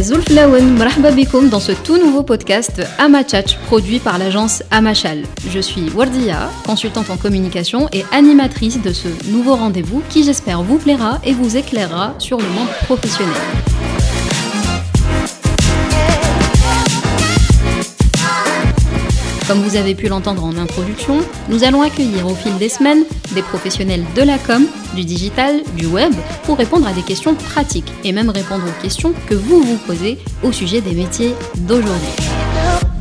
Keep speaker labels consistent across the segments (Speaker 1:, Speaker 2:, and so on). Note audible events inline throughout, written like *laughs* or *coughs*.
Speaker 1: Zulf Lawen, dans ce tout nouveau podcast Amachach, produit par l'agence Amachal. Je suis Wardia, consultante en communication et animatrice de ce nouveau rendez-vous qui j'espère vous plaira et vous éclairera sur le monde professionnel. Comme vous avez pu l'entendre en introduction, nous allons accueillir au fil des semaines des professionnels de la com, du digital, du web, pour répondre à des questions pratiques et même répondre aux questions que vous vous posez au sujet des métiers d'aujourd'hui.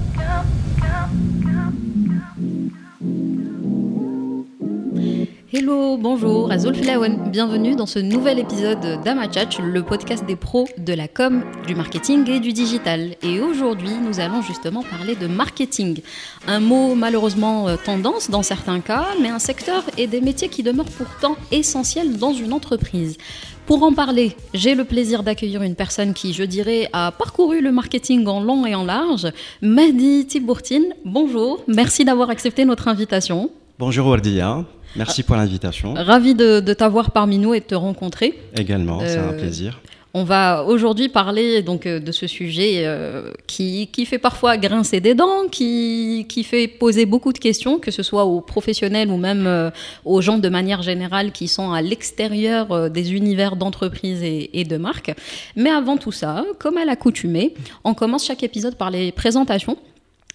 Speaker 1: Hello, bonjour, Azul Filawen. Bienvenue dans ce nouvel épisode d'Amachatch, le podcast des pros de la com, du marketing et du digital. Et aujourd'hui, nous allons justement parler de marketing. Un mot malheureusement euh, tendance dans certains cas, mais un secteur et des métiers qui demeurent pourtant essentiels dans une entreprise. Pour en parler, j'ai le plaisir d'accueillir une personne qui, je dirais, a parcouru le marketing en long et en large, Mahdi Tibourtine. Bonjour, merci d'avoir accepté notre invitation.
Speaker 2: Bonjour Wardia. Merci pour l'invitation.
Speaker 1: Ravi de, t'avoir parmi nous et de te rencontrer.
Speaker 2: Également, c'est un euh, plaisir.
Speaker 1: On va aujourd'hui parler donc euh, de ce sujet euh, qui, qui, fait parfois grincer des dents, qui, qui, fait poser beaucoup de questions, que ce soit aux professionnels ou même aux gens de manière générale qui sont à l'extérieur des univers d'entreprise et, de marque. Mais avant tout ça, comme à l'accoutumée, on commence chaque épisode par les présentations.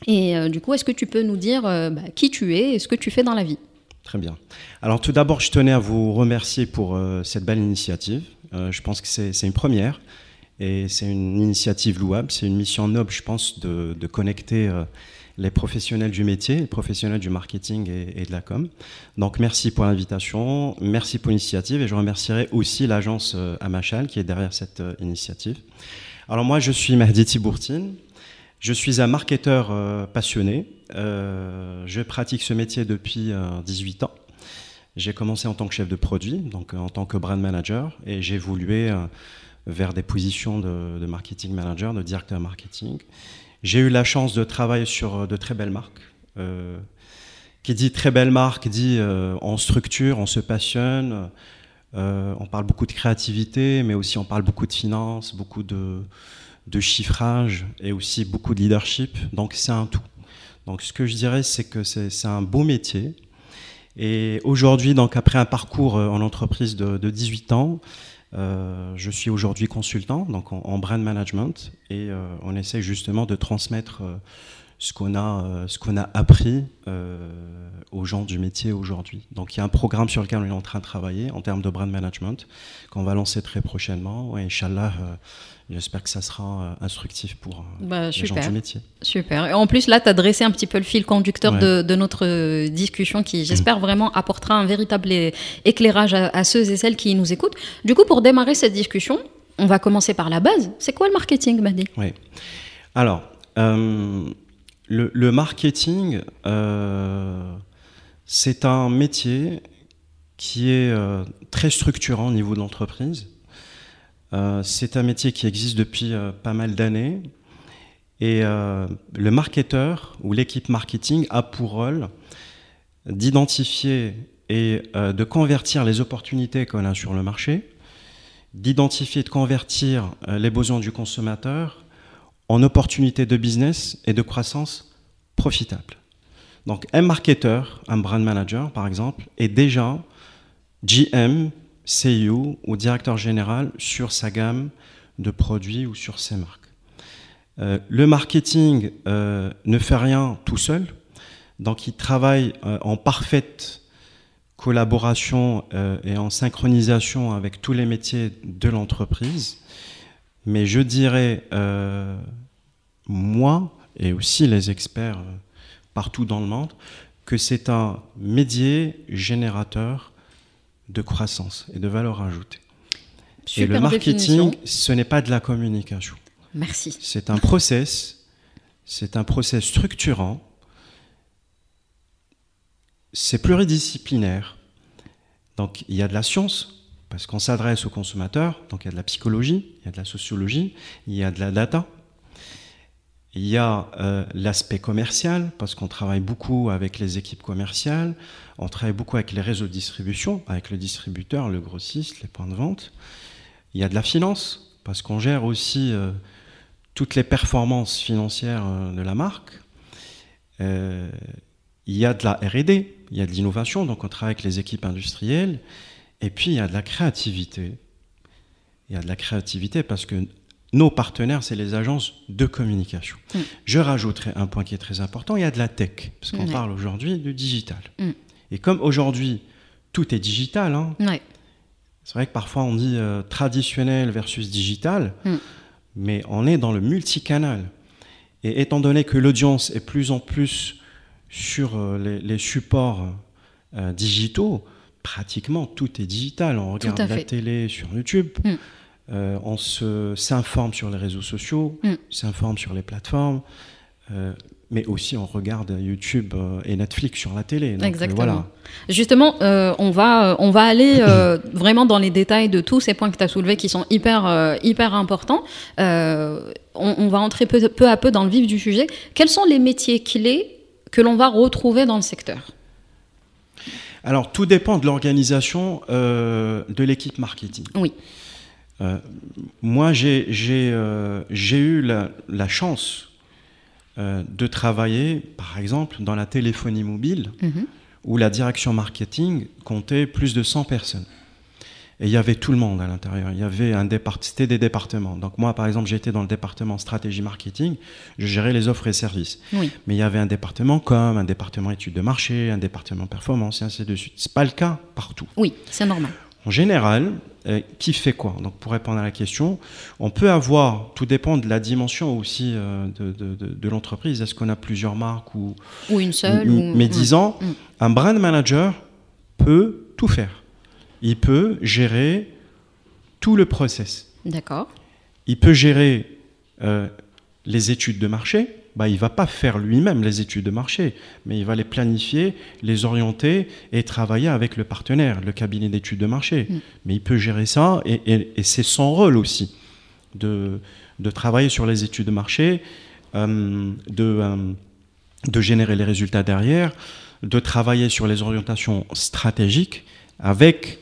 Speaker 1: Et du coup, est-ce que tu peux nous dire bah, qui tu es et ce que tu fais dans la vie?
Speaker 2: Très bien. Alors tout d'abord, je tenais à vous remercier pour euh, cette belle initiative. Euh, je pense que c'est une première et c'est une initiative louable. C'est une mission noble, je pense, de, connecter euh, les professionnels du métier, les professionnels du marketing et, de la com. Donc merci pour l'invitation, merci pour l'initiative et je remercierai aussi l'agence Amachal qui est derrière cette initiative. Alors moi, je suis Mahdi Tibourtine. Je suis un marketeur euh, passionné. Euh, je pratique ce métier depuis 18 euh, ans. J'ai commencé en tant que chef de produit, donc en tant que brand manager, et j'ai évolué vers des positions de, marketing manager, de directeur marketing. J'ai eu la chance de travailler sur de très belles marques. qui dit très belles marques dit en structure, on se passionne, on parle beaucoup de créativité, mais aussi on parle beaucoup de finance, beaucoup de, de chiffrage et aussi beaucoup de leadership. Donc c'est un tout. Donc ce que je dirais, c'est que c'est un beau métier. Et aujourd'hui, donc après un parcours euh, en entreprise de, 18 ans, euh, je suis aujourd'hui consultant, donc en, brand management, et euh, on essaie justement de transmettre ce qu'on a, ce qu'on a appris aux gens du métier aujourd'hui. Donc il y a un programme sur lequel on est en train de travailler en termes de brand management qu'on va lancer très prochainement. Et Inch'Allah, J'espère que ça sera euh, instructif pour euh, bah, les gens du métier.
Speaker 1: Super. Et en plus, là, tu as dressé un petit peu le fil conducteur de, notre euh, discussion qui, j'espère, vraiment apportera un véritable éclairage à, ceux et celles qui nous écoutent. Du coup, pour démarrer cette discussion, on va commencer par la base. C'est quoi le marketing, Madi?
Speaker 2: Oui. Alors, le, marketing, c'est un métier qui est très structurant au niveau de l'entreprise euh, c'est un métier qui existe depuis euh, pas mal d'années. Et euh, le marketeur ou l'équipe marketing a pour rôle d'identifier et de convertir les opportunités qu'on a sur le marché, d'identifier et de convertir les besoins du consommateur en opportunités de business et de croissance profitable. Donc un marketeur, un brand manager par exemple, est déjà GM CEO ou directeur général sur sa gamme de produits ou sur ses marques. Euh, le marketing euh, ne fait rien tout seul, donc il travaille euh, en parfaite collaboration et en synchronisation avec tous les métiers de l'entreprise. Mais je dirais, moi et aussi les experts partout dans le monde, que c'est un médier générateur de croissance et de valeur ajoutée. et le marketing, ce n'est pas de la communication.
Speaker 1: Merci.
Speaker 2: C'est un process, c'est un process structurant, c'est pluridisciplinaire. Donc il y a de la science, parce qu'on s'adresse aux consommateurs, donc il y a de la psychologie, il y a de la sociologie, il y a de la data, il y a euh, l'aspect commercial, parce qu'on travaille beaucoup avec les équipes commerciales, on travaille beaucoup avec les réseaux de distribution, avec le distributeur, le grossiste, les points de vente. Il y a de la finance, parce qu'on gère aussi euh, toutes les performances financières de la marque. il y a de la RD, il y a de l'innovation, donc on travaille avec les équipes industrielles. Et puis il y a de la créativité. Il y a de la créativité parce que nos partenaires, c'est les agences de communication. Mm. Je rajouterai un point qui est très important, il y a de la tech, parce qu'on parle aujourd'hui du digital. Mm. Et comme aujourd'hui, tout est digital, hein, c'est vrai que parfois on dit euh, traditionnel versus digital, mm. mais on est dans le multicanal. Et étant donné que l'audience est plus en plus sur euh, les, supports euh, digitaux, pratiquement tout est digital. On regarde la télé sur YouTube. Euh, on s'informe sur les réseaux sociaux, mm. s'informe sur les plateformes, euh, mais aussi on regarde YouTube euh, et Netflix sur la télé.
Speaker 1: Exactement. Justement, on, va, on va aller *coughs* vraiment dans les détails de tous ces points que tu as soulevés qui sont hyper, hyper importants. On, va entrer peu, peu à peu dans le vif du sujet. Quels sont les métiers clés que l'on va retrouver dans le secteur?
Speaker 2: Alors, tout dépend de l'organisation de l'équipe marketing.
Speaker 1: Oui.
Speaker 2: Euh, moi, j'ai euh, eu la, chance euh, de travailler, par exemple, dans la téléphonie mobile, mhm. où la direction marketing comptait plus de 100 personnes. Et il y avait tout le monde à l'intérieur. Il y avait un c'était des départements. Donc moi, par exemple, j'étais dans le département stratégie marketing. Je gérais les offres et services. Mais il y avait un département com, un département études de marché, un département performance, et ainsi de suite. C'est pas le cas partout.
Speaker 1: Oui, c'est normal.
Speaker 2: En général, euh, qui fait quoi? Donc pour répondre à la question, on peut avoir, tout dépend de la dimension aussi euh, de, l'entreprise. Est-ce qu'on a plusieurs marques ou,
Speaker 1: ou une seule
Speaker 2: Mais disons, mm. un brand manager peut tout faire. Il peut gérer tout le process.
Speaker 1: D'accord.
Speaker 2: Il peut gérer euh, les études de marché, bah, il ne va pas faire lui-même les études de marché, mais il va les planifier, les orienter et travailler avec le partenaire, le cabinet d'études de marché. Mm. Mais il peut gérer ça et, c'est son rôle aussi de, de, travailler sur les études de marché, euh, de, euh, de générer les résultats derrière, de travailler sur les orientations stratégiques avec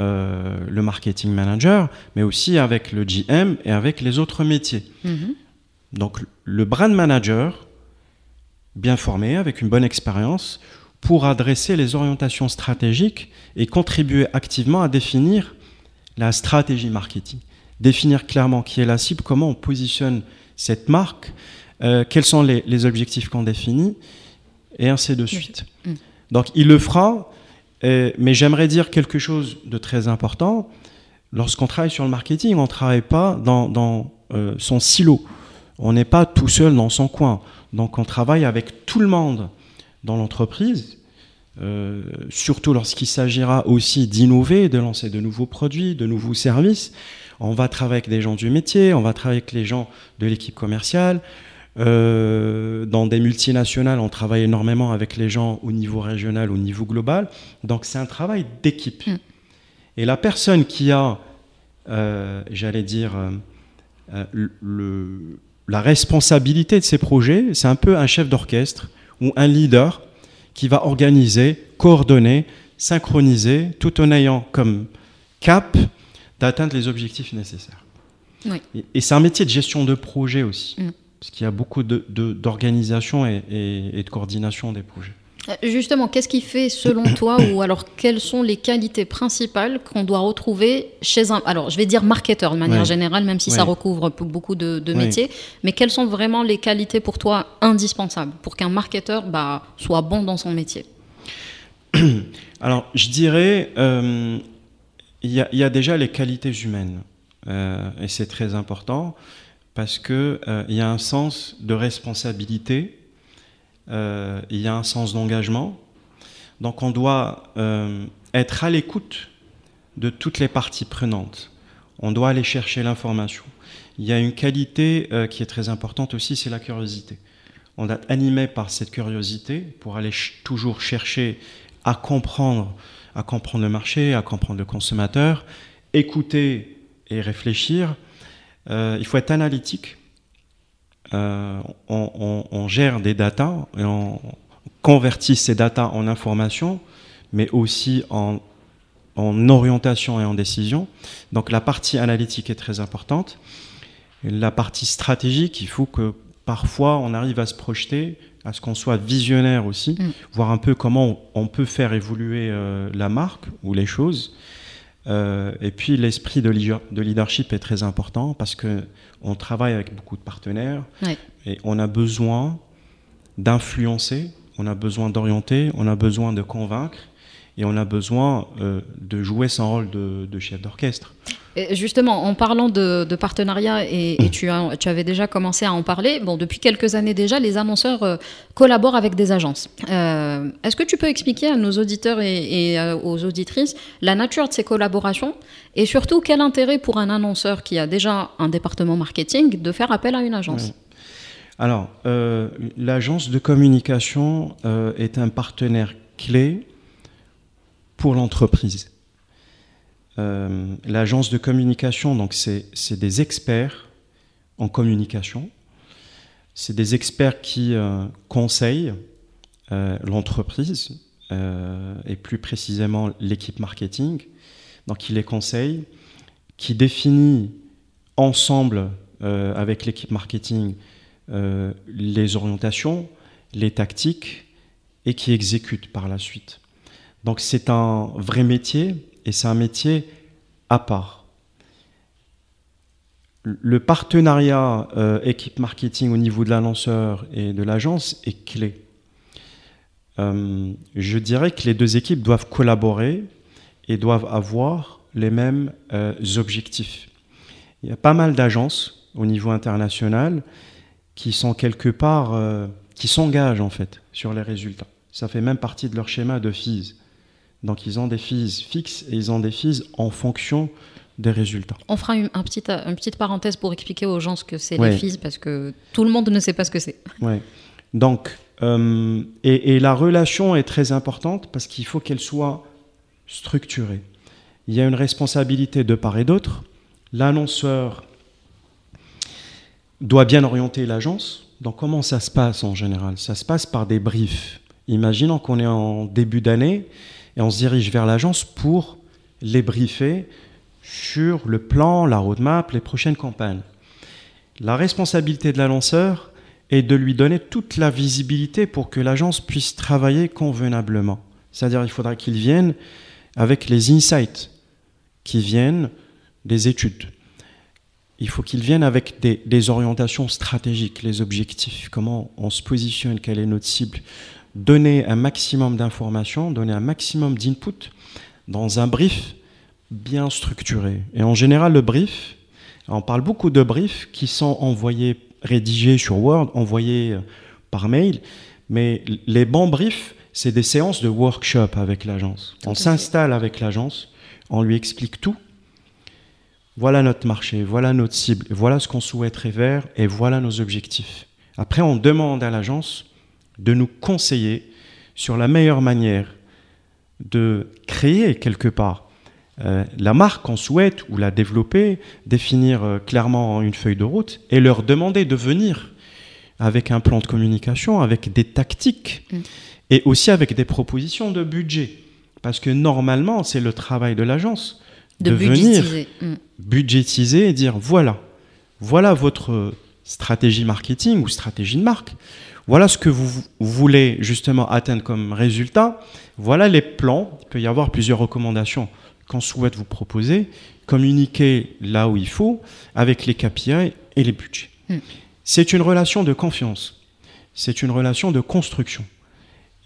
Speaker 2: euh, le marketing manager, mais aussi avec le GM et avec les autres métiers. Mm-hmm. Donc le brand manager, bien formé, avec une bonne expérience, pour adresser les orientations stratégiques et contribuer activement à définir la stratégie marketing. Définir clairement qui est la cible, comment on positionne cette marque, euh, quels sont les, objectifs qu'on définit, et ainsi de suite. Mm. Donc il le fera, euh, mais j'aimerais dire quelque chose de très important. Lorsqu'on travaille sur le marketing, on ne travaille pas dans, euh, son silo. On n'est pas tout seul dans son coin. Donc on travaille avec tout le monde dans l'entreprise, euh, surtout lorsqu'il s'agira aussi d'innover, de lancer de nouveaux produits, de nouveaux services. On va travailler avec des gens du métier, on va travailler avec les gens de l'équipe commerciale. Euh, dans des multinationales, on travaille énormément avec les gens au niveau régional, au niveau global. Donc c'est un travail d'équipe. Mm. Et la personne qui a, euh, j'allais dire, le, la responsabilité de ces projets, c'est un peu un chef d'orchestre ou un leader qui va organiser, coordonner, synchroniser, tout en ayant comme cap d'atteindre les objectifs nécessaires. Et, c'est un métier de gestion de projet aussi, mm. Parce qu'il y a beaucoup d'organisation et, de coordination des projets.
Speaker 1: Euh, justement, qu'est-ce qui fait selon *coughs* toi, ou alors quelles sont les qualités principales qu'on doit retrouver chez un, alors je vais dire marketeur de manière générale, même si ça recouvre beaucoup de, métiers, mais quelles sont vraiment les qualités pour toi indispensables pour qu'un marketeur bah, soit bon dans son métier? *coughs*
Speaker 2: Alors, je dirais, euh, il y, a déjà les qualités humaines, euh, et c'est très important parce qu'il il y a un sens de responsabilité euh, il y a un sens d'engagement. Donc on doit euh, être à l'écoute de toutes les parties prenantes. On doit aller chercher l'information. Il y a une qualité euh, qui est très importante aussi, c'est la curiosité. On est animé par cette curiosité pour aller toujours chercher à comprendre, à comprendre le marché, à comprendre le consommateur, écouter et réfléchir. Il faut être analytique euh, on, gère des datas et on convertit ces datas en informations, mais aussi en, orientation et en décision. Donc la partie analytique est très importante. la partie stratégique, il faut que parfois on arrive à se projeter, à ce qu'on soit visionnaire aussi, mm. voir un peu comment on, peut faire évoluer euh, la marque ou les choses. Euh, et puis l'esprit de, leadership est très important parce que on travaille avec beaucoup de partenaires et on a besoin d'influencer, on a besoin d'orienter, on a besoin de convaincre et on a besoin euh, de jouer son rôle de, chef d'orchestre.
Speaker 1: Justement, en parlant de, partenariat, et, mm. tu, avais déjà commencé à en parler, bon, depuis quelques années déjà, les annonceurs euh, collaborent avec des agences. Euh, est-ce que tu peux expliquer à nos auditeurs et, aux auditrices la nature de ces collaborations et surtout quel intérêt pour un annonceur qui a déjà un département marketing de faire appel à une agence?
Speaker 2: Alors, l'agence de communication est un partenaire clé pour l'entreprise. Euh, l'agence de communication, donc c'est des experts en communication. C'est des experts qui euh, conseillent euh, l'entreprise et plus précisément l'équipe marketing. Donc ils les conseillent, qui définit ensemble avec l'équipe marketing les orientations, les tactiques et qui exécute par la suite. Donc c'est un vrai métier et c'est un métier à part. Le partenariat euh, équipe marketing au niveau de l'annonceur et de l'agence est clé. Euh, je dirais que les deux équipes doivent collaborer et doivent avoir les mêmes euh, objectifs. Il y a pas mal d'agences au niveau international qui sont quelque part, qui s'engagent en fait sur les résultats. Ça fait même partie de leur schéma de FIS. Donc ils ont des fees fixes et ils ont des fees en fonction des résultats.
Speaker 1: On fera une, petite, une petite parenthèse pour expliquer aux gens ce que c'est les fees parce que tout le monde ne sait pas ce que c'est.
Speaker 2: Oui. Donc, euh, et, et, la relation est très importante parce qu'il faut qu'elle soit structurée. Il y a une responsabilité de part et d'autre. L'annonceur doit bien orienter l'agence. Donc comment ça se passe en général? Ça se passe par des briefs. Imaginons qu'on est en début d'année et on se dirige vers l'agence pour les briefer sur le plan, la roadmap, les prochaines campagnes. La responsabilité de l'annonceur est de lui donner toute la visibilité pour que l'agence puisse travailler convenablement. C'est-à-dire il faudra qu'il vienne avec les insights qui viennent des études. Il faut qu'il vienne avec des, orientations stratégiques, les objectifs, comment on se positionne, quelle est notre cible, donner un maximum d'informations, donner un maximum d'input dans un brief bien structuré. Et en général, le brief, on parle beaucoup de briefs qui sont envoyés, rédigés sur Word, envoyés euh, par mail, mais les bons briefs, c'est des séances de workshop avec l'agence. On s'installe avec l'agence, on lui explique tout. Voilà notre marché, voilà notre cible, voilà ce qu'on souhaiterait vers et voilà nos objectifs. Après, on demande à l'agence de nous conseiller sur la meilleure manière de créer quelque part euh, la marque qu'on souhaite ou la développer, définir euh, clairement une feuille de route et leur demander de venir avec un plan de communication, avec des tactiques mm. et aussi avec des propositions de budget. Parce que normalement, c'est le travail de l'agence de, venir mm. budgétiser et dire voilà, voilà votre stratégie marketing ou stratégie de marque. Voilà ce que vous voulez justement atteindre comme résultat. Voilà les plans. Il peut y avoir plusieurs recommandations qu'on souhaite vous proposer. Communiquer là où il faut avec les KPI et les budgets. Hmm. C'est une relation de confiance. C'est une relation de construction.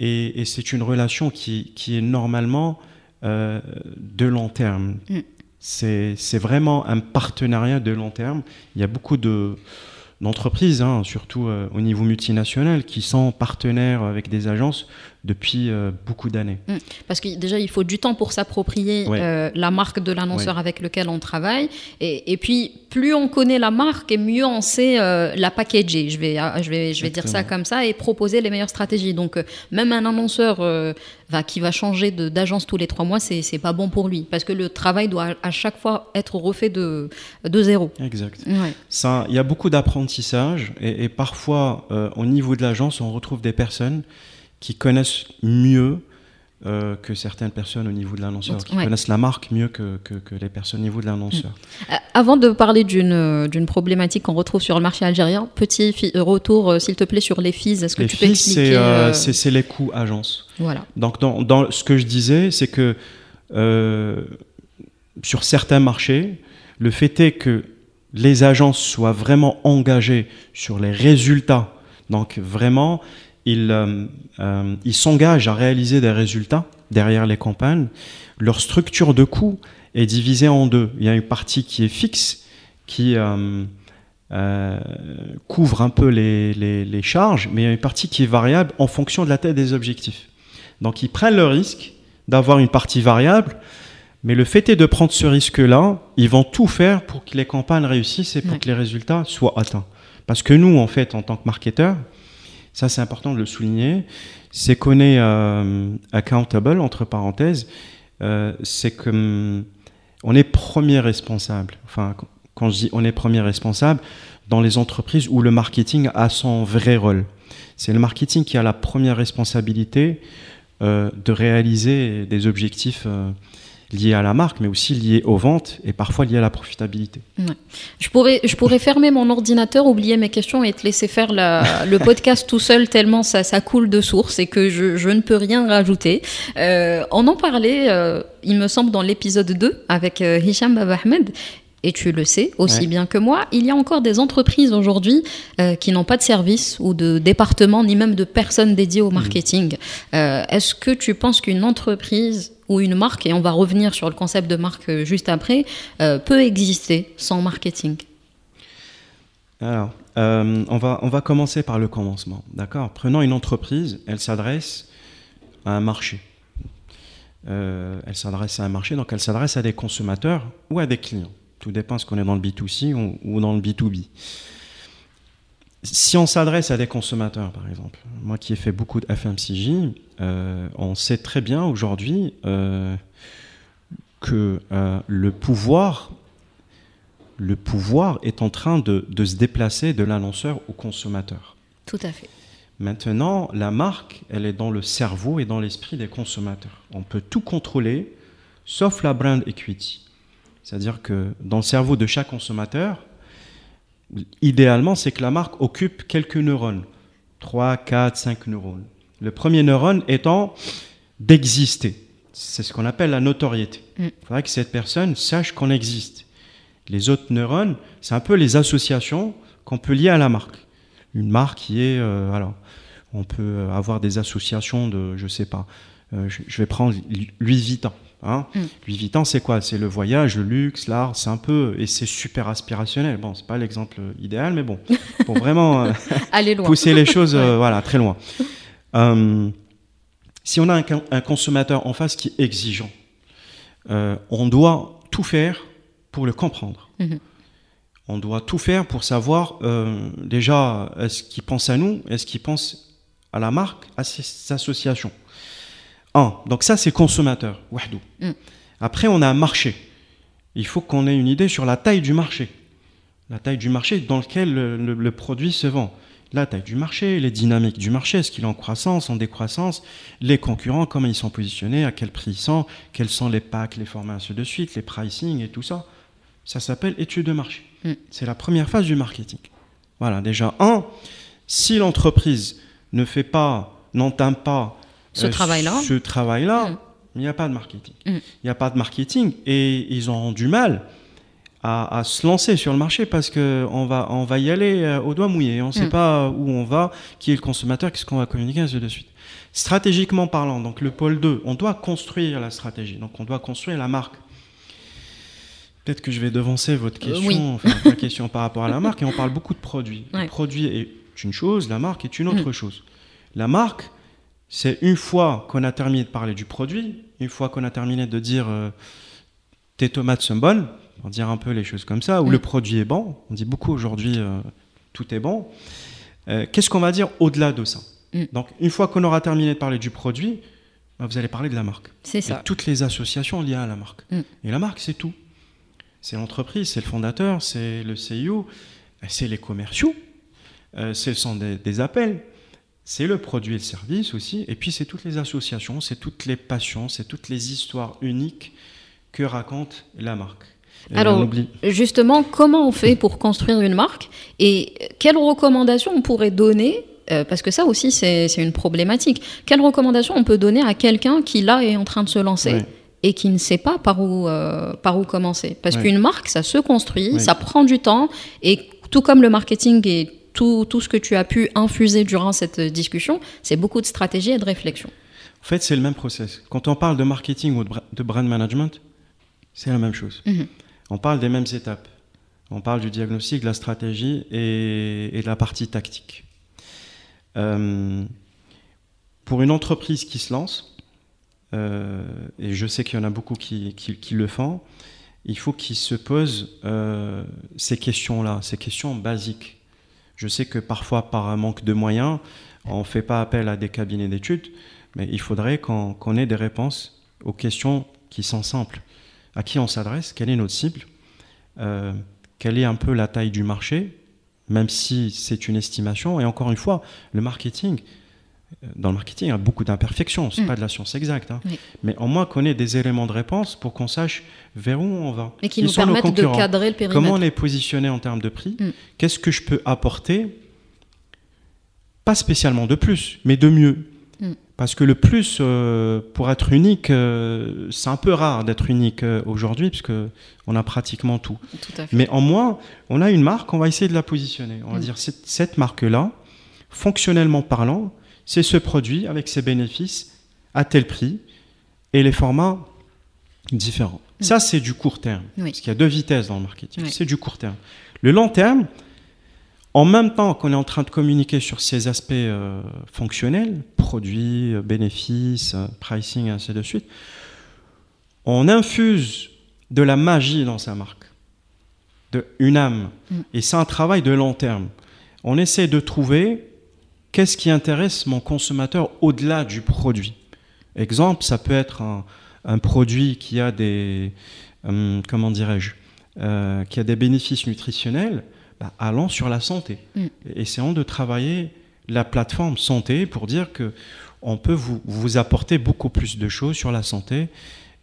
Speaker 2: Et, c'est une relation qui, est normalement euh, de long terme. Hmm. C'est vraiment un partenariat de long terme. Il y a beaucoup de d'entreprises, hein, surtout euh, au niveau multinational, qui sont partenaires avec des agences depuis euh, beaucoup d'années.
Speaker 1: Mmh. Parce que déjà, il faut du temps pour s'approprier euh, la marque de l'annonceur avec lequel on travaille. Et, et, puis, plus on connaît la marque, et mieux on sait la packager. Je vais, je vais, je vais dire ça comme ça et proposer les meilleures stratégies. Donc, même un annonceur qui va changer d'agence tous les trois mois, c'est pas bon pour lui. Parce que le travail doit à chaque fois être refait de, de zéro.
Speaker 2: Exact. Il y a beaucoup d'apprentissage. Et, et, parfois, au niveau de l'agence, on retrouve des personnes qui connaissent mieux euh, que certaines personnes au niveau de l'annonceur, qui connaissent la marque mieux que, que, les personnes au niveau de l'annonceur.
Speaker 1: Mm. Euh, avant de parler d'une problématique qu'on retrouve sur le marché algérien, petit retour, s'il te plaît, sur les fees. Est-ce que tu peux expliquer
Speaker 2: C'est les coûts agences.
Speaker 1: Voilà.
Speaker 2: Donc, dans, dans, ce que je disais, c'est que sur certains marchés, le fait est que les agences soient vraiment engagées sur les résultats. Donc, vraiment, euh, euh, ils s'engagent à réaliser des résultats derrière les campagnes. Leur structure de coût est divisée en deux. Il y a une partie qui est fixe, qui euh, couvre un peu les, charges, mais il y a une partie qui est variable en fonction de la tête des objectifs. Donc ils prennent le risque d'avoir une partie variable, mais le fait est de prendre ce risque-là, ils vont tout faire pour que les campagnes réussissent et pour que les résultats soient atteints. Parce que nous, en fait, en tant que marketeurs, ça c'est important de le souligner, c'est qu'on est euh, accountable, entre parenthèses, euh, c'est que hum, est premier responsable. Enfin, quand je dis on est premier responsable, dans les entreprises où le marketing a son vrai rôle. C'est le marketing qui a la première responsabilité euh, de réaliser des objectifs lié à la marque, mais aussi lié aux ventes et parfois lié à la profitabilité.
Speaker 1: Je, pourrais, je pourrais fermer mon ordinateur, oublier mes questions et te laisser faire *laughs* le podcast tout seul tellement ça, ça coule de source et que je, je ne peux rien rajouter. Euh, on en parlait, euh, il me semble, dans l'épisode 2 avec euh, Hicham Baba Ahmed et tu le sais aussi bien que moi, il y a encore des entreprises aujourd'hui euh, qui n'ont pas de service ou de département, ni même de personnes dédiées au mmh. marketing. Est-ce que tu penses qu'une entreprise ou une marque, et on va revenir sur le concept de marque euh, juste après, euh, peut exister sans marketing
Speaker 2: Alors, euh, on, va, commencer par le commencement. D'accord? Prenons une entreprise, elle s'adresse à un marché. elle s'adresse à un marché, donc elle s'adresse à des consommateurs ou à des clients. Tout dépend ce qu'on est dans le B2C ou, ou dans le B2B si on s'adresse à des consommateurs, par exemple, moi qui ai fait beaucoup de FMCJ, euh, on sait très bien aujourd'hui euh, que euh, le pouvoir, le pouvoir est en train de, de se déplacer de l'annonceur au consommateur.
Speaker 1: Tout à fait.
Speaker 2: Maintenant, la marque, elle est dans le cerveau et dans l'esprit des consommateurs. On peut tout contrôler, sauf la brand equity. C'est-à-dire que dans le cerveau de chaque consommateur, idéalement, c'est que la marque occupe quelques neurones. 3, 4, 5 neurones. Le premier neurone étant d'exister. C'est ce qu'on appelle la notoriété. Mm. Il faudrait que cette personne sache qu'on existe. Les autres neurones, c'est un peu les associations qu'on peut lier à la marque. Une marque qui est... Euh, alors, on peut avoir des associations de, je sais pas, euh, je, vais prendre Louis Vuitton. Hein. Mm. Louis Vuitton, c'est quoi? C'est le voyage, le luxe, l'art, c'est un peu, et c'est super aspirationnel. Bon, c'est pas l'exemple idéal, mais bon, pour vraiment euh, *laughs*
Speaker 1: Aller
Speaker 2: pousser les choses, euh, voilà, très loin. Euh, si on a un, consommateur en face qui est exigeant, on doit tout faire pour le comprendre. Mm-hmm. On doit tout faire pour savoir déjà est-ce qu'il pense à nous, est-ce qu'il pense à la marque, à ses associations. Donc ça, c'est consommateur. Mm. Après, on a un marché. Il faut qu'on ait une idée sur la taille du marché. La taille du marché dans lequel le, produit se vend. La taille du marché, les dynamiques du marché, est-ce qu'il est en croissance, en décroissance, les concurrents, comment ils sont positionnés, à quel prix ils sont, quels sont les packs, les formats, ainsi de suite, les pricing et tout ça. Ça s'appelle étude de marché. Mm. C'est la première phase du marketing. Voilà, déjà, un, si l'entreprise ne fait pas, n'entame pas
Speaker 1: ce euh, travail-là.
Speaker 2: Ce travail-là, mm. il n'y a pas de marketing. Mm. Il n'y a pas de marketing et ils ont du mal à, se lancer sur le marché parce qu'on va, on va y aller euh, au doigt mouillé. On ne sait mm. pas où on va, qui est le consommateur, qu'est-ce qu'on va communiquer, ainsi de suite. Stratégiquement parlant, donc le pôle 2, on doit construire la stratégie, donc on doit construire la marque. Peut-être que je vais devancer votre euh, question, enfin, question par rapport à la marque, et on parle beaucoup de produits. Le produit est une chose, la marque est une autre chose. La marque, c'est une fois qu'on a terminé de parler du produit, une fois qu'on a terminé de dire euh, tes tomates sont bonnes, on dire un peu les choses comme ça, ou le produit est bon, on dit beaucoup aujourd'hui euh, tout est bon. Euh, qu'est-ce qu'on va dire au-delà de ça? Mm. Donc une fois qu'on aura terminé de parler du produit, bah, vous allez parler de la marque.
Speaker 1: C'est ça.
Speaker 2: Et toutes les associations liées à la marque. Mm. Et la marque, c'est tout. C'est l'entreprise, c'est le fondateur, c'est le CEO, c'est les commerciaux, c'est le centre des appels, c'est le produit et le service aussi, et puis c'est toutes les associations, c'est toutes les passions, c'est toutes les histoires uniques que raconte la marque.
Speaker 1: Alors, justement, comment on fait pour construire une marque et quelles recommandations on pourrait donner euh, parce que ça aussi, c'est une problématique. Quelles recommandations on peut donner à quelqu'un qui, là, est en train de se lancer et qui ne sait pas par où, euh, par où commencer? Parce qu'une marque, ça se construit, ça prend du temps, et tout comme le marketing et tout, tout ce que tu as pu infuser durant cette discussion, c'est beaucoup de stratégie et de réflexion.
Speaker 2: En fait, c'est le même process. Quand on parle de marketing ou de brand management, c'est la même chose. Mhm. On parle des mêmes étapes. On parle du diagnostic, de la stratégie et, et de la partie tactique. Euh, pour une entreprise qui se lance, euh, et je sais qu'il y en a beaucoup qui, le font, il faut qu'ils se posent euh, ces questions-là, ces questions basiques. Je sais que parfois, par un manque de moyens, on ne fait pas appel à des cabinets d'études, mais il faudrait qu'on ait des réponses aux questions qui sont simples. À qui on s'adresse? Quelle est notre cible? Quelle est un peu la taille du marché? Même si c'est une estimation. Et encore une fois, le marketing, euh, dans le marketing, il y a beaucoup d'imperfections, ce n'est mm. pas de la science exacte. Hein. Mais au moins qu'on ait des éléments de réponse pour qu'on sache vers où on va.
Speaker 1: Et qui nous permettent de cadrer le périmètre.
Speaker 2: Comment on est positionné en termes de prix mm. Qu'est-ce que je peux apporter Pas spécialement de plus, mais de mieux. Mm. Parce que le plus, euh, pour être unique, euh, c'est un peu rare d'être unique euh, aujourd'hui, puisque on a pratiquement tout. Mais en moins, on a une marque, on va essayer de la positionner. On va dire cette, cette marque-là, fonctionnellement parlant, c'est ce produit avec ses bénéfices à tel prix et les formats différents. Ça, c'est du court terme. Parce qu'il y a deux vitesses dans le marketing. C'est du court terme. Le long terme, en même temps qu'on est en train de communiquer sur ces aspects euh, fonctionnels, produits, euh, bénéfices, euh, pricing, ainsi de suite, on infuse de la magie dans sa marque, de une âme. Mm. Et c'est un travail de long terme. On essaie de trouver qu'est-ce qui intéresse mon consommateur au-delà du produit? Exemple, ça peut être un, produit qui a des, comment dirais-je, qui a des bénéfices nutritionnels bah, allons sur la santé. Mm. Essayons de travailler la plateforme santé pour dire que on peut vous, vous apporter beaucoup plus de choses sur la santé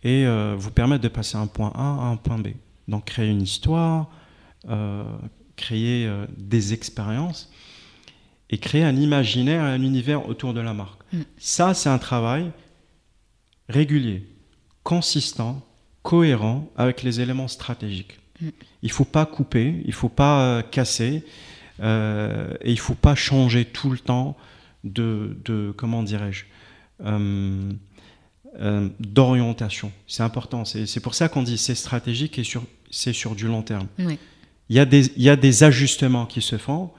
Speaker 2: et euh, vous permettre de passer un point A à un point B. Donc créer une histoire, euh, créer euh, des expériences et créer un imaginaire et un univers autour de la marque. Mm. Ça, c'est un travail régulier, consistant, cohérent avec les éléments stratégiques. Il ne faut pas couper, il ne faut pas euh, casser, euh, et il ne faut pas changer tout le temps de, comment dirais-je, euh, d'orientation. C'est important. C'est pour ça qu'on dit c'est stratégique et c'est sur du long terme. Il, y a des, il y a des ajustements qui se font,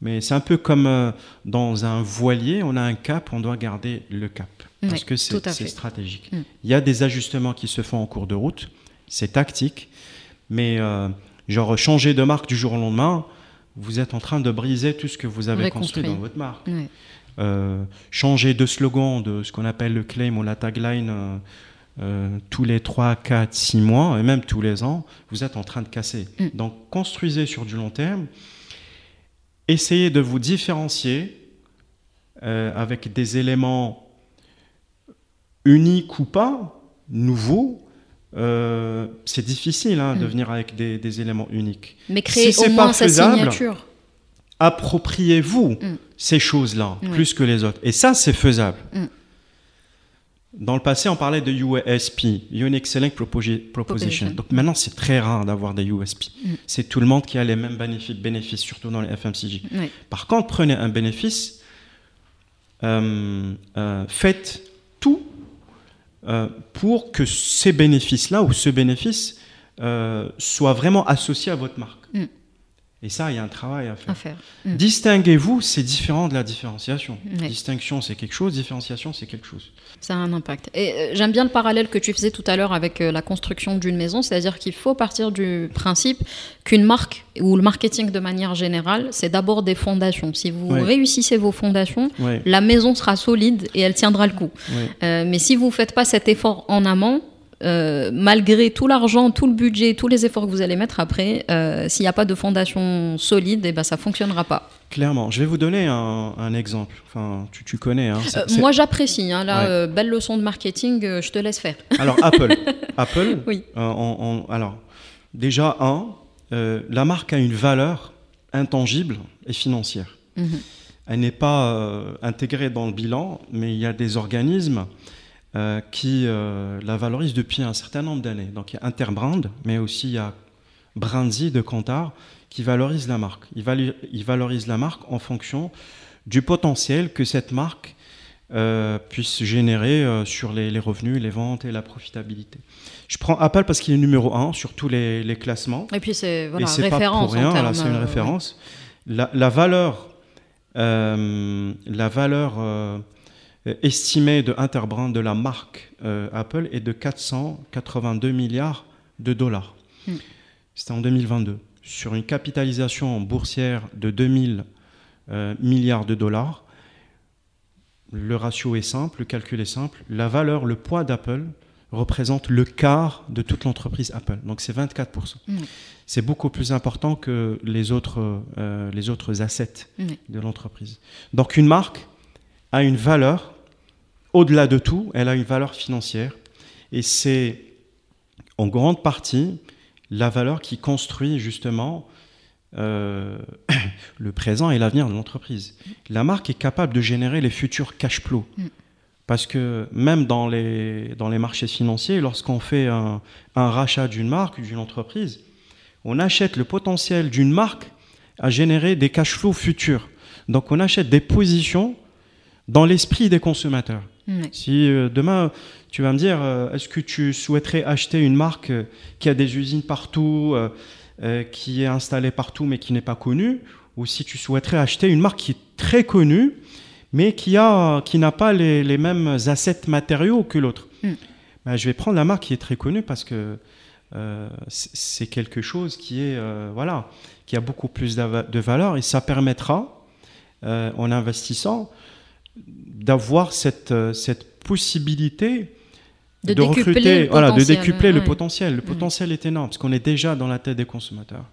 Speaker 2: mais c'est un peu comme dans un voilier, on a un cap, on doit garder le cap, parce que c'est stratégique. Mm. Il y a des ajustements qui se font en cours de route, c'est tactique, mais euh, genre changer de marque du jour au lendemain, vous êtes en train de briser tout ce que vous avez construit dans votre marque. Euh, changer de slogan, de ce qu'on appelle le claim ou la tagline euh, tous les 3, 4, 6 mois et même tous les ans, vous êtes en train de casser. Mm. Donc construisez sur du long terme, essayez de vous différencier avec des éléments uniques ou pas, nouveaux, euh, c'est difficile hein, de hmm. venir avec des, éléments uniques.
Speaker 1: Mais créer au moins sa signature.
Speaker 2: Appropriez-vous hmm. ces choses-là plus que les autres. Et ça, c'est faisable. Hmm. Dans le passé, on parlait de USP, Unique Selling Proposition. Donc maintenant, c'est très rare d'avoir des USP. C'est tout le monde qui a les mêmes bénéfices, surtout dans les FMCG. Par contre, prenez un bénéfice, euh, euh, faites tout euh, pour que ces bénéfices-là ou ce bénéfice soit vraiment associé à votre marque. Mm. Et ça, il y a un travail à faire. Mm. Distinguez-vous, c'est différent de la différenciation. Distinction, c'est quelque chose, différenciation, c'est quelque chose.
Speaker 1: Ça a un impact. Et euh, j'aime bien le parallèle que tu faisais tout à l'heure avec euh, la construction d'une maison, c'est-à-dire qu'il faut partir du principe qu'une marque ou le marketing de manière générale, c'est d'abord des fondations. Si vous réussissez vos fondations, la maison sera solide et elle tiendra le coup. Euh, mais si vous ne faites pas cet effort en amont, malgré tout l'argent, tout le budget, tous les efforts que vous allez mettre après, s'il n'y a pas de fondation solide, et eh ben, ça ne fonctionnera pas.
Speaker 2: Clairement. Je vais vous donner un, exemple. Enfin, tu, tu connais. Hein.
Speaker 1: moi, j'apprécie. Hein. Là, belle leçon de marketing, je te laisse faire. *laughs*
Speaker 2: Alors, Apple. Apple, oui. alors, déjà, un, la marque a une valeur intangible et financière. Mhm. Elle n'est pas euh, intégrée dans le bilan, mais il y a des organismes euh, qui euh, la valorisent depuis un certain nombre d'années. Donc il y a Interbrand, mais aussi il y a Brandy de Kantar qui valorise la marque. Il, valorise la marque en fonction du potentiel que cette marque puisse générer sur les, revenus, les ventes et la profitabilité. Je prends Apple parce qu'il est numéro un sur tous les, classements.
Speaker 1: Et puis c'est voilà, référence. Pas pour
Speaker 2: rien, c'est une référence. la, valeur euh, la valeur euh, estimée de Interbrand de la marque euh, Apple est de 482 milliards de dollars. Hmm. C'était en 2022. Sur une capitalisation boursière de 2000 milliards de dollars, le ratio est simple, le calcul est simple. La valeur, le poids d'Apple représente le quart de toute l'entreprise Apple. Donc c'est 24% c'est beaucoup plus important que les autres, euh, les autres assets de l'entreprise. Donc une marque a une valeur, au-delà de tout, elle a une valeur financière. Et c'est en grande partie la valeur qui construit justement euh, *coughs* le présent et l'avenir de l'entreprise. La marque est capable de générer les futurs cash flows. Mm. Parce que même dans les, dans les marchés financiers, lorsqu'on fait un, un rachat d'une marque, d'une entreprise, on achète le potentiel d'une marque à générer des cash flows futurs. Donc on achète des positions dans l'esprit des consommateurs. Si euh, demain tu vas me dire, euh, est-ce que tu souhaiterais acheter une marque euh, qui a des usines partout, qui est installée partout mais qui n'est pas connue, ou si tu souhaiterais acheter une marque qui est très connue mais qui a qui n'a pas les, mêmes assets matériaux que l'autre, mm. ben, je vais prendre la marque qui est très connue parce que c'est quelque chose qui est voilà qui a beaucoup plus de valeur et ça permettra en investissant d'avoir cette, cette possibilité
Speaker 1: de, recruter, voilà,
Speaker 2: de décupler le potentiel. Le potentiel est énorme parce qu'on est déjà dans la tête des consommateurs.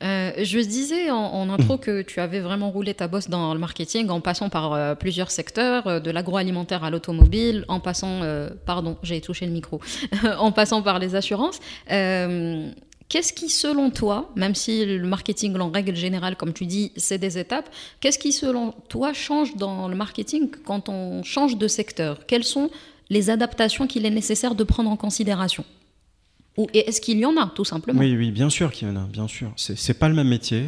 Speaker 1: Euh, je disais en, intro mm. que tu avais vraiment roulé ta bosse dans le marketing en passant par euh, plusieurs secteurs, euh, de l'agroalimentaire à l'automobile, en passant, pardon, j'ai touché le micro, *laughs* en passant par les assurances. Qu'est-ce qui, selon toi, même si le marketing en règle générale, comme tu dis, c'est des étapes, qu'est-ce qui, selon toi, change dans le marketing quand on change de secteur? Quelles sont les adaptations qu'il est nécessaire de prendre en considération? Ou est-ce qu'il y en a, tout simplement?
Speaker 2: Oui, oui, bien sûr qu'il y en a, bien sûr. C'est pas le même métier,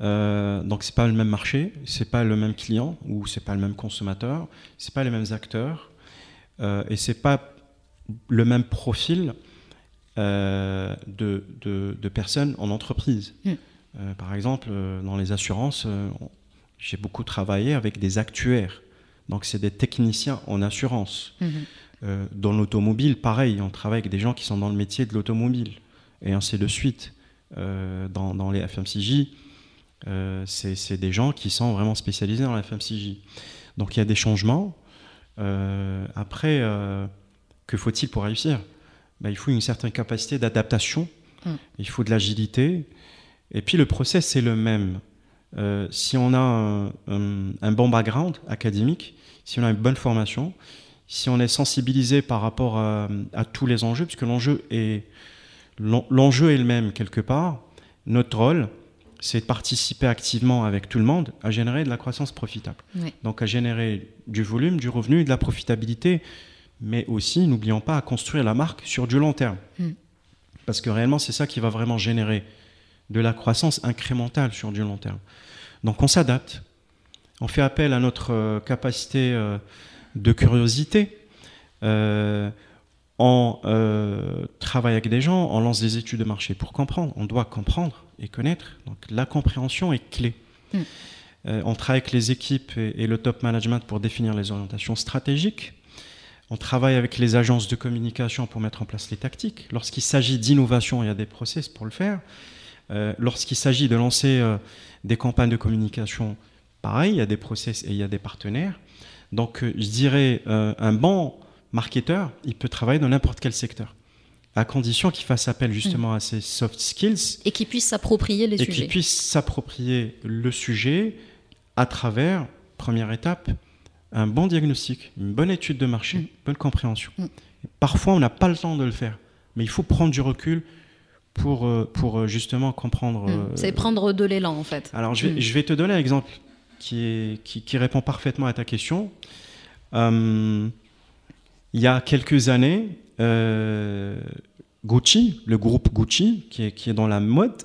Speaker 2: euh, donc c'est pas le même marché, c'est pas le même client ou c'est pas le même consommateur, c'est pas les mêmes acteurs euh, et c'est pas le même profil euh, de, de, personnes en entreprise. Hmm. Euh, par exemple, dans les assurances, j'ai beaucoup travaillé avec des actuaires, donc c'est des techniciens en assurance. Hmm. Euh, dans l'automobile, pareil, on travaille avec des gens qui sont dans le métier de l'automobile, et ainsi de suite. Euh, dans, les FMCJ, euh, c'est des gens qui sont vraiment spécialisés dans la FMCJ. Donc il y a des changements. après, que faut-il pour réussir? Ben, Il faut une certaine capacité d'adaptation, mm. il faut de l'agilité, et puis le process c'est le même. si on a un, bon background académique, si on a une bonne formation, si on est sensibilisé par rapport à, tous les enjeux, puisque l'enjeu est, l'enjeu est le même quelque part, notre rôle, c'est de participer activement avec tout le monde à générer de la croissance profitable. Donc à générer du volume, du revenu et de la profitabilité, mais aussi, n'oublions pas, à construire la marque sur du long terme. Mm. Parce que réellement, c'est ça qui va vraiment générer de la croissance incrémentale sur du long terme. Donc on s'adapte, on fait appel à notre euh, capacité euh, de curiosité. Euh, on euh, travaille avec des gens, on lance des études de marché pour comprendre. On doit comprendre et connaître. Donc la compréhension est clé. Mm. Euh, on travaille avec les équipes et, le top management pour définir les orientations stratégiques. On travaille avec les agences de communication pour mettre en place les tactiques. Lorsqu'il s'agit d'innovation, il y a des process pour le faire. Lorsqu'il s'agit de lancer des campagnes de communication, pareil, il y a des process et il y a des partenaires. Donc, euh, je dirais, euh, un bon marketeur, il peut travailler dans n'importe quel secteur, à condition qu'il fasse appel justement à ses soft skills
Speaker 1: Et qui puisse s'approprier les
Speaker 2: et
Speaker 1: sujets.
Speaker 2: qu'il puisse s'approprier le sujet à travers, première étape, un bon diagnostic, une bonne étude de marché,
Speaker 1: Mm.
Speaker 2: une bonne compréhension.
Speaker 1: Mm.
Speaker 2: Parfois, on n'a pas le temps de le faire, mais il faut prendre du recul pour, euh, pour euh, justement comprendre.
Speaker 1: Mm.
Speaker 2: euh,
Speaker 1: C'est prendre de l'élan en fait.
Speaker 2: alors, je vais,
Speaker 1: Mm.
Speaker 2: je vais te donner un exemple qui, est, qui, qui répond parfaitement à ta question. Euh, il y a quelques années, euh, Gucci, le groupe Gucci, qui est, qui est dans la mode,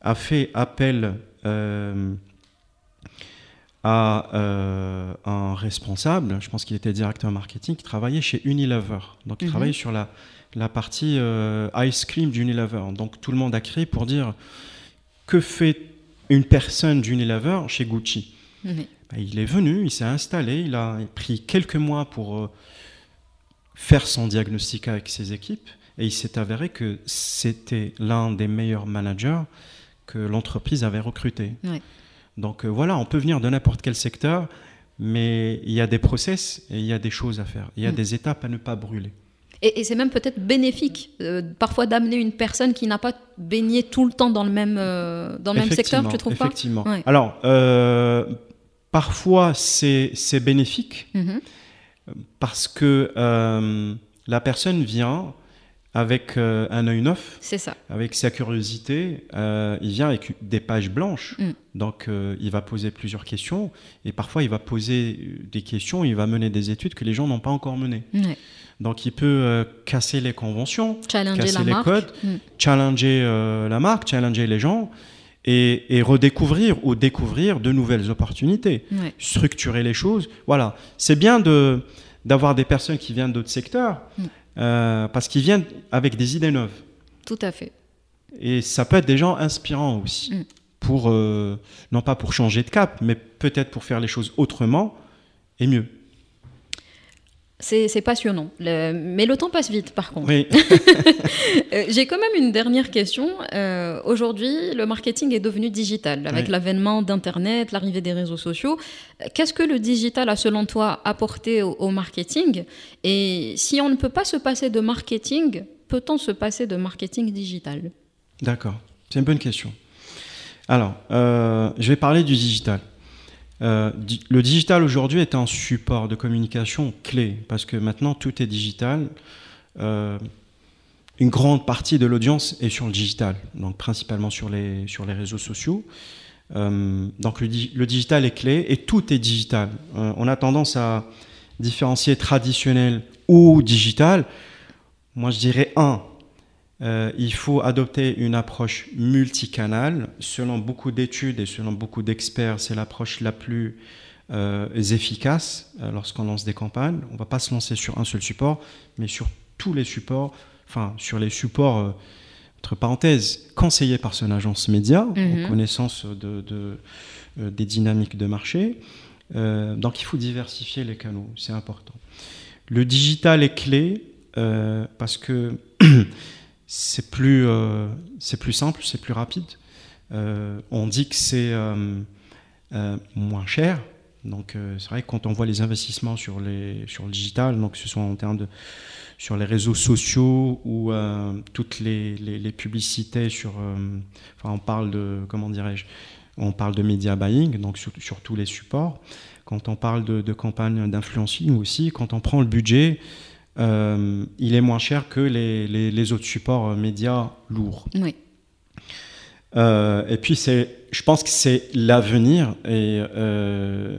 Speaker 2: a fait appel euh, à euh, un responsable, je pense qu'il était directeur marketing, qui travaillait chez Unilever. Donc, il
Speaker 1: Mhm.
Speaker 2: travaillait sur la, la partie euh, ice cream d'Unilever. Donc, tout le monde a crié pour dire que fait une personne d'Unilever chez Gucci? Bah, Il est venu, il s'est installé, il a pris quelques mois pour euh, faire son diagnostic avec ses équipes et il s'est avéré que c'était l'un des meilleurs managers que l'entreprise avait recruté.
Speaker 1: Ouais.
Speaker 2: Donc euh, voilà, on peut venir de n'importe quel secteur, mais il y a des process et il y a des choses à faire. Il y a
Speaker 1: Mm.
Speaker 2: des étapes à ne pas brûler.
Speaker 1: Et, et c'est même peut-être bénéfique euh, parfois d'amener une personne qui n'a pas baigné tout le temps dans le même, euh, dans le même secteur,
Speaker 2: Effectivement,
Speaker 1: tu trouves pas?
Speaker 2: Effectivement. Alors, parfois c'est bénéfique
Speaker 1: Mhm.
Speaker 2: parce que la personne vient avec euh, un œil neuf,
Speaker 1: C'est ça.
Speaker 2: avec sa curiosité, euh, il vient avec des pages blanches,
Speaker 1: Mm.
Speaker 2: donc euh, il va poser plusieurs questions, et parfois il va poser des questions, il va mener des études que les gens n'ont pas encore menées. Donc il peut casser les conventions,
Speaker 1: Challenger
Speaker 2: casser
Speaker 1: la
Speaker 2: les
Speaker 1: marque.
Speaker 2: codes,
Speaker 1: Mm.
Speaker 2: challenger la marque, challenger les gens, et, et redécouvrir ou découvrir de nouvelles opportunités structurer les choses. Voilà, c'est bien de d'avoir des personnes qui viennent d'autres secteurs
Speaker 1: Mm.
Speaker 2: Euh, parce qu'ils viennent avec des idées neuves.
Speaker 1: Tout à fait.
Speaker 2: Et ça peut être des gens inspirants aussi,
Speaker 1: Mm.
Speaker 2: pour euh, non pas pour changer de cap, mais peut-être pour faire les choses autrement et mieux.
Speaker 1: C'est passionnant. Le- Mais le temps passe vite, par contre.
Speaker 2: Oui. *laughs*
Speaker 1: Euh, J'ai quand même une dernière question. Euh, Aujourd'hui, le marketing est devenu digital avec
Speaker 2: Oui.
Speaker 1: l'avènement d'Internet, l'arrivée des réseaux sociaux. Qu'est-ce que le digital a, selon toi, apporté au, au marketing? Et si on ne peut pas se passer de marketing, peut-on se passer de marketing digital?
Speaker 2: D'accord, c'est une bonne question. Alors, euh, je vais parler du digital. Euh, le digital aujourd'hui est un support de communication clé parce que maintenant tout est digital. Euh, une grande partie de l'audience est sur le digital, donc principalement sur les, sur les réseaux sociaux. Euh, donc le, le digital est clé et tout est digital. On a tendance à différencier traditionnel ou digital. Moi je dirais un, euh, il faut adopter une approche multicanale. Selon beaucoup d'études et selon beaucoup d'experts, c'est l'approche la plus euh, efficace euh, lorsqu'on lance des campagnes. On ne va pas se lancer sur un seul support, mais sur tous les supports, enfin sur les supports, entre parenthèses, conseillés par son agence média,
Speaker 1: Mhm.
Speaker 2: en connaissance de, de, euh, des dynamiques de marché. Donc il faut diversifier les canaux, c'est important. Le digital est clé parce que *clears throat* c'est plus, euh, plus simple, c'est plus rapide. Euh, on dit que c'est euh, euh, moins cher. Donc c'est vrai que quand on voit les investissements sur, les, sur le digital, donc que ce soit en termes de sur les réseaux sociaux ou toutes les, les, publicités sur, enfin on parle de comment dirais-je, on parle de media buying, donc sur, sur tous les supports. Quand on parle de, de campagne d'influencing aussi, quand on prend le budget, euh, il est moins cher que les, les, les autres supports euh, médias lourds.
Speaker 1: Oui.
Speaker 2: Euh, et puis, je pense que c'est l'avenir et euh,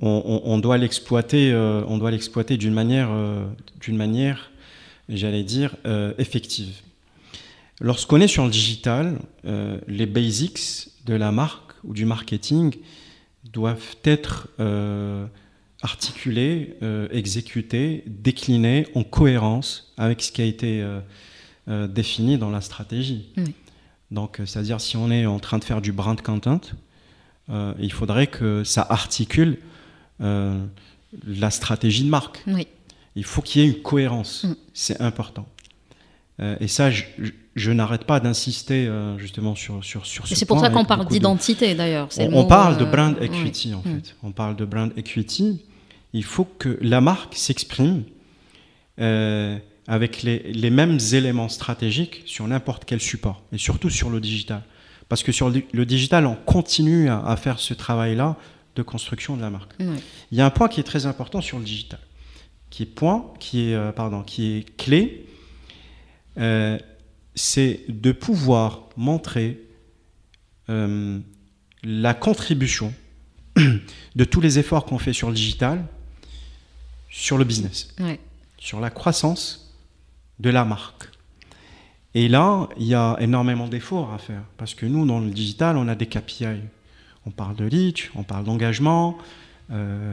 Speaker 2: on, on- on doit l'exploiter, on doit l'exploiter d'une manière, d'une manière, j'allais dire, effective. Lorsqu'on est sur le digital, les basics de la marque ou du marketing doivent être articulés, euh, exécutés, déclinés en cohérence avec ce qui a été euh, euh, défini dans la stratégie.
Speaker 1: Oui.
Speaker 2: Donc, euh, c'est-à-dire si on est en train de faire du brand content, il faudrait que ça articule la stratégie de marque.
Speaker 1: Oui.
Speaker 2: Il faut qu'il y ait une cohérence.
Speaker 1: Mm.
Speaker 2: C'est important. Et ça, je, n'arrête pas d'insister euh, justement sur, sur, sur ce
Speaker 1: C'est pour ça qu'on parle
Speaker 2: de-
Speaker 1: d'identité d'ailleurs.
Speaker 2: on, parle de brand
Speaker 1: oui.
Speaker 2: equity en
Speaker 1: Mm.
Speaker 2: fait. On parle de brand equity. Il faut que la marque s'exprime avec les, mêmes éléments stratégiques sur n'importe quel support, et surtout sur le digital. Parce que sur le, digital, on continue à, faire ce travail-là de construction de la marque. Il y a un point qui est très important sur le digital, qui est point, qui est, pardon, qui est clé, c'est de pouvoir montrer euh, la contribution *clears throat* de tous les efforts qu'on fait sur le digital sur le business, sur la croissance de la marque. Et là, il y a énormément d'efforts à faire parce que nous, dans le digital, on a des KPI. On parle de reach, on parle d'engagement, euh,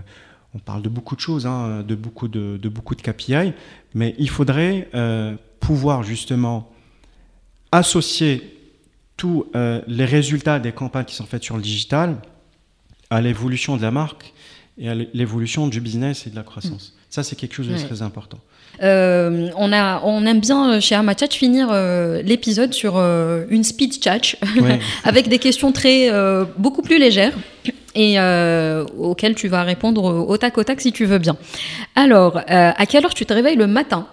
Speaker 2: on parle de beaucoup de choses, hein, de, beaucoup de, beaucoup de KPI, mais il faudrait euh, pouvoir justement associer tous euh, les résultats des campagnes qui sont faites sur le digital à l'évolution de la marque et à l'évolution du business et de la croissance. Mm. Ça, c'est quelque chose de très important.
Speaker 1: Euh, on, a, on aime bien euh, chez Amachat finir l'épisode sur une speed chat *laughs* avec des questions très, beaucoup plus légères et auxquelles tu vas répondre au tac au tac si tu veux bien. Alors, à quelle heure tu te réveilles le matin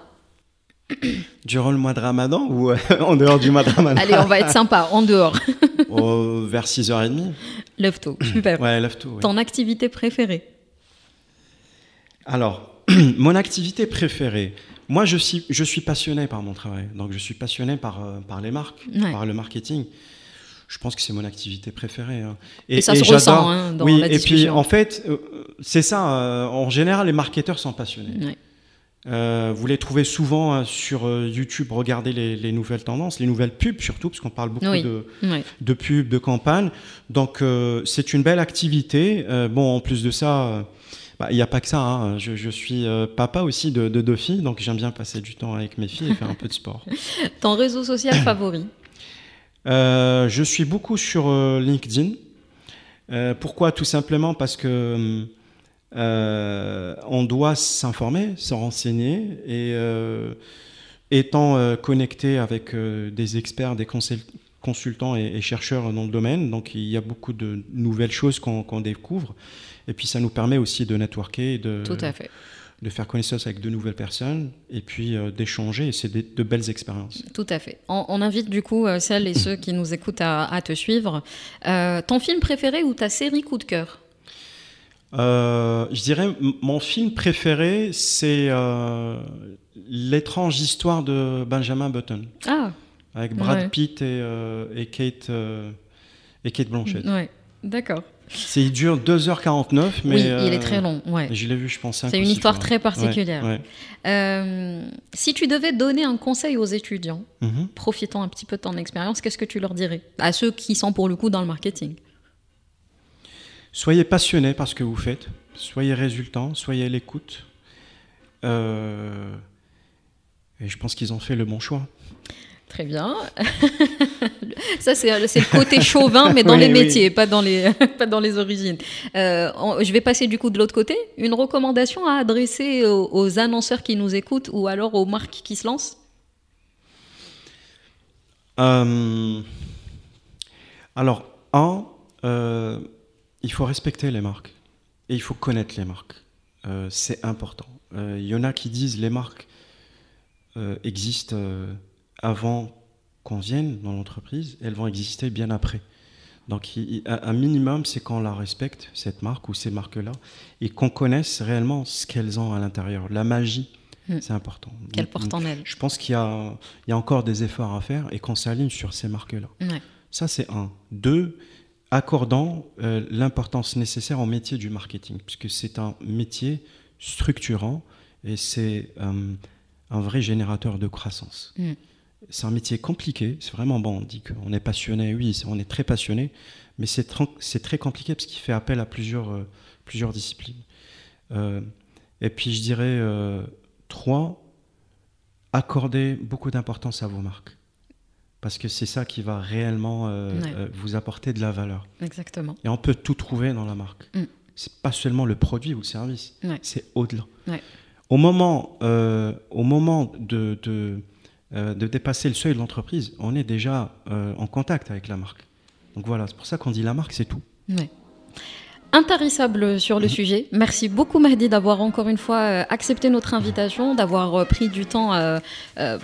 Speaker 1: *coughs*
Speaker 2: Durant le mois de Ramadan ou euh, en dehors du mois de Ramadan
Speaker 1: Allez, on va être sympa, en dehors. *laughs*
Speaker 2: vers 6h30.
Speaker 1: Lève tôt, super.
Speaker 2: Ouais, lève tôt.
Speaker 1: Ton activité préférée
Speaker 2: Alors, *clears throat* mon activité préférée, moi je suis, je suis passionné par mon travail. Donc je suis passionné par, euh, par les marques, par le marketing. Je pense que c'est mon activité préférée. Hein.
Speaker 1: Et, ça se ressent hein, dans
Speaker 2: oui,
Speaker 1: la
Speaker 2: discussion. Et puis en fait, euh, c'est ça. en général, les marketeurs sont passionnés. Ouais. Euh, vous les trouvez souvent euh, sur euh, YouTube, regardez les, nouvelles tendances, les nouvelles pubs surtout, parce qu'on parle beaucoup de, de, pubs, de campagnes. Donc c'est une belle activité. bon, en plus de ça, bah, il n'y a pas que ça. Hein. Je, suis papa aussi de, deux filles, donc j'aime bien passer du temps avec mes filles et faire un peu de sport. *laughs*
Speaker 1: Ton réseau social *coughs* favori
Speaker 2: Je suis beaucoup sur LinkedIn. pourquoi? Tout simplement parce que euh, on doit s'informer, se renseigner et euh, étant euh, connecté avec des experts, des consultants et, chercheurs dans le domaine, donc il y a beaucoup de nouvelles choses qu'on découvre. Et puis ça nous permet aussi de networker, de, de faire connaissance avec de nouvelles personnes et puis d'échanger. Et c'est de, belles expériences.
Speaker 1: Tout à fait. On, invite du coup celles et ceux qui nous écoutent à, à te suivre. ton film préféré ou ta série coup de cœur?
Speaker 2: Euh, je dirais, mon film préféré, c'est euh, L'étrange histoire de Benjamin Button.
Speaker 1: Ah.
Speaker 2: Avec Brad Pitt et, euh, et, Kate, et Kate Blanchett.
Speaker 1: Ouais, d'accord.
Speaker 2: C'est, il dure 2h49, mais.
Speaker 1: Oui, il est très long. Ouais.
Speaker 2: Je l'ai vu, je pense.
Speaker 1: C'est une histoire très particulière. si tu devais donner un conseil aux étudiants, mhm. profitant un petit peu de ton expérience, qu'est-ce que tu leur dirais À ceux qui sont pour le coup dans le marketing?
Speaker 2: Soyez passionné par ce que vous faites, soyez résultant, soyez à l'écoute. Euh, et je pense qu'ils ont fait le bon choix.
Speaker 1: Très bien. *laughs* Ça, c'est le côté chauvin, mais dans les métiers, pas, dans les, *laughs* pas dans les origines. Euh, je vais passer du coup de l'autre côté. Une recommandation à adresser aux, annonceurs qui nous écoutent ou alors aux marques qui se lancent?
Speaker 2: Euh, Alors, un, il faut respecter les marques et il faut connaître les marques. Euh, c'est important. Euh, il y en a qui disent les marques euh, existent avant qu'on vienne dans l'entreprise, elles vont exister bien après. Donc un minimum, c'est qu'on la respecte, cette marque ou ces marques-là, et qu'on connaisse réellement ce qu'elles ont à l'intérieur. La magie, hmm. c'est important.
Speaker 1: Qu'elles portent en elles.
Speaker 2: Je pense qu'il y, y, a encore des efforts à faire et qu'on s'aligne sur ces marques-là. Ça, c'est un. Deux, accordant euh, l'importance nécessaire au métier du marketing, puisque c'est un métier structurant et c'est euh, un vrai générateur de croissance. Mm. C'est un métier compliqué, c'est vraiment bon, on dit qu'on est passionné, oui, on est très passionné, mais c'est très compliqué parce qu'il fait appel à plusieurs, euh, plusieurs disciplines. et puis je dirais, trois, accorder beaucoup d'importance à vos marques parce que c'est ça qui va réellement euh, euh, vous apporter de la valeur.
Speaker 1: Exactement.
Speaker 2: Et on peut tout trouver dans la marque. Mm. C'est pas seulement le produit ou le service, c'est au-delà. Au moment, euh, au moment de, de, de, dépasser le seuil de l'entreprise, on est déjà en contact avec la marque. Donc voilà, c'est pour ça qu'on dit la marque, c'est tout.
Speaker 1: intarissable sur le sujet. Merci beaucoup Mahdi d'avoir encore une fois euh, accepté notre invitation, d'avoir euh, pris du temps euh,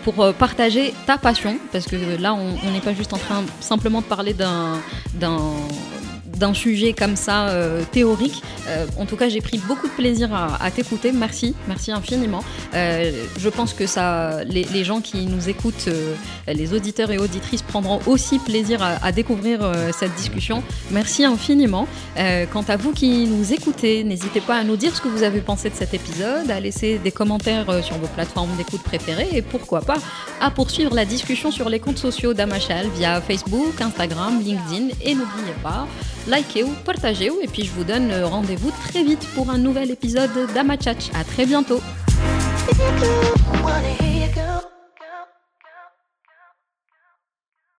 Speaker 1: pour partager ta passion, parce que là on n'est pas juste en train simplement de parler d'un d'un sujet comme ça euh, théorique. Euh, en tout cas, j'ai pris beaucoup de plaisir à, t'écouter. Merci, merci infiniment. Euh, je pense que ça, les, gens qui nous écoutent, les auditeurs et auditrices prendront aussi plaisir à, découvrir cette discussion. Merci infiniment. quant à vous qui nous écoutez, n'hésitez pas à nous dire ce que vous avez pensé de cet épisode, à laisser des commentaires sur vos plateformes d'écoute préférées et pourquoi pas à poursuivre la discussion sur les comptes sociaux d'Amachal via Facebook, Instagram, LinkedIn et n'oubliez pas likez ou partagez ou et puis je vous donne rendez-vous très vite pour un nouvel épisode d'Amachach. À très bientôt.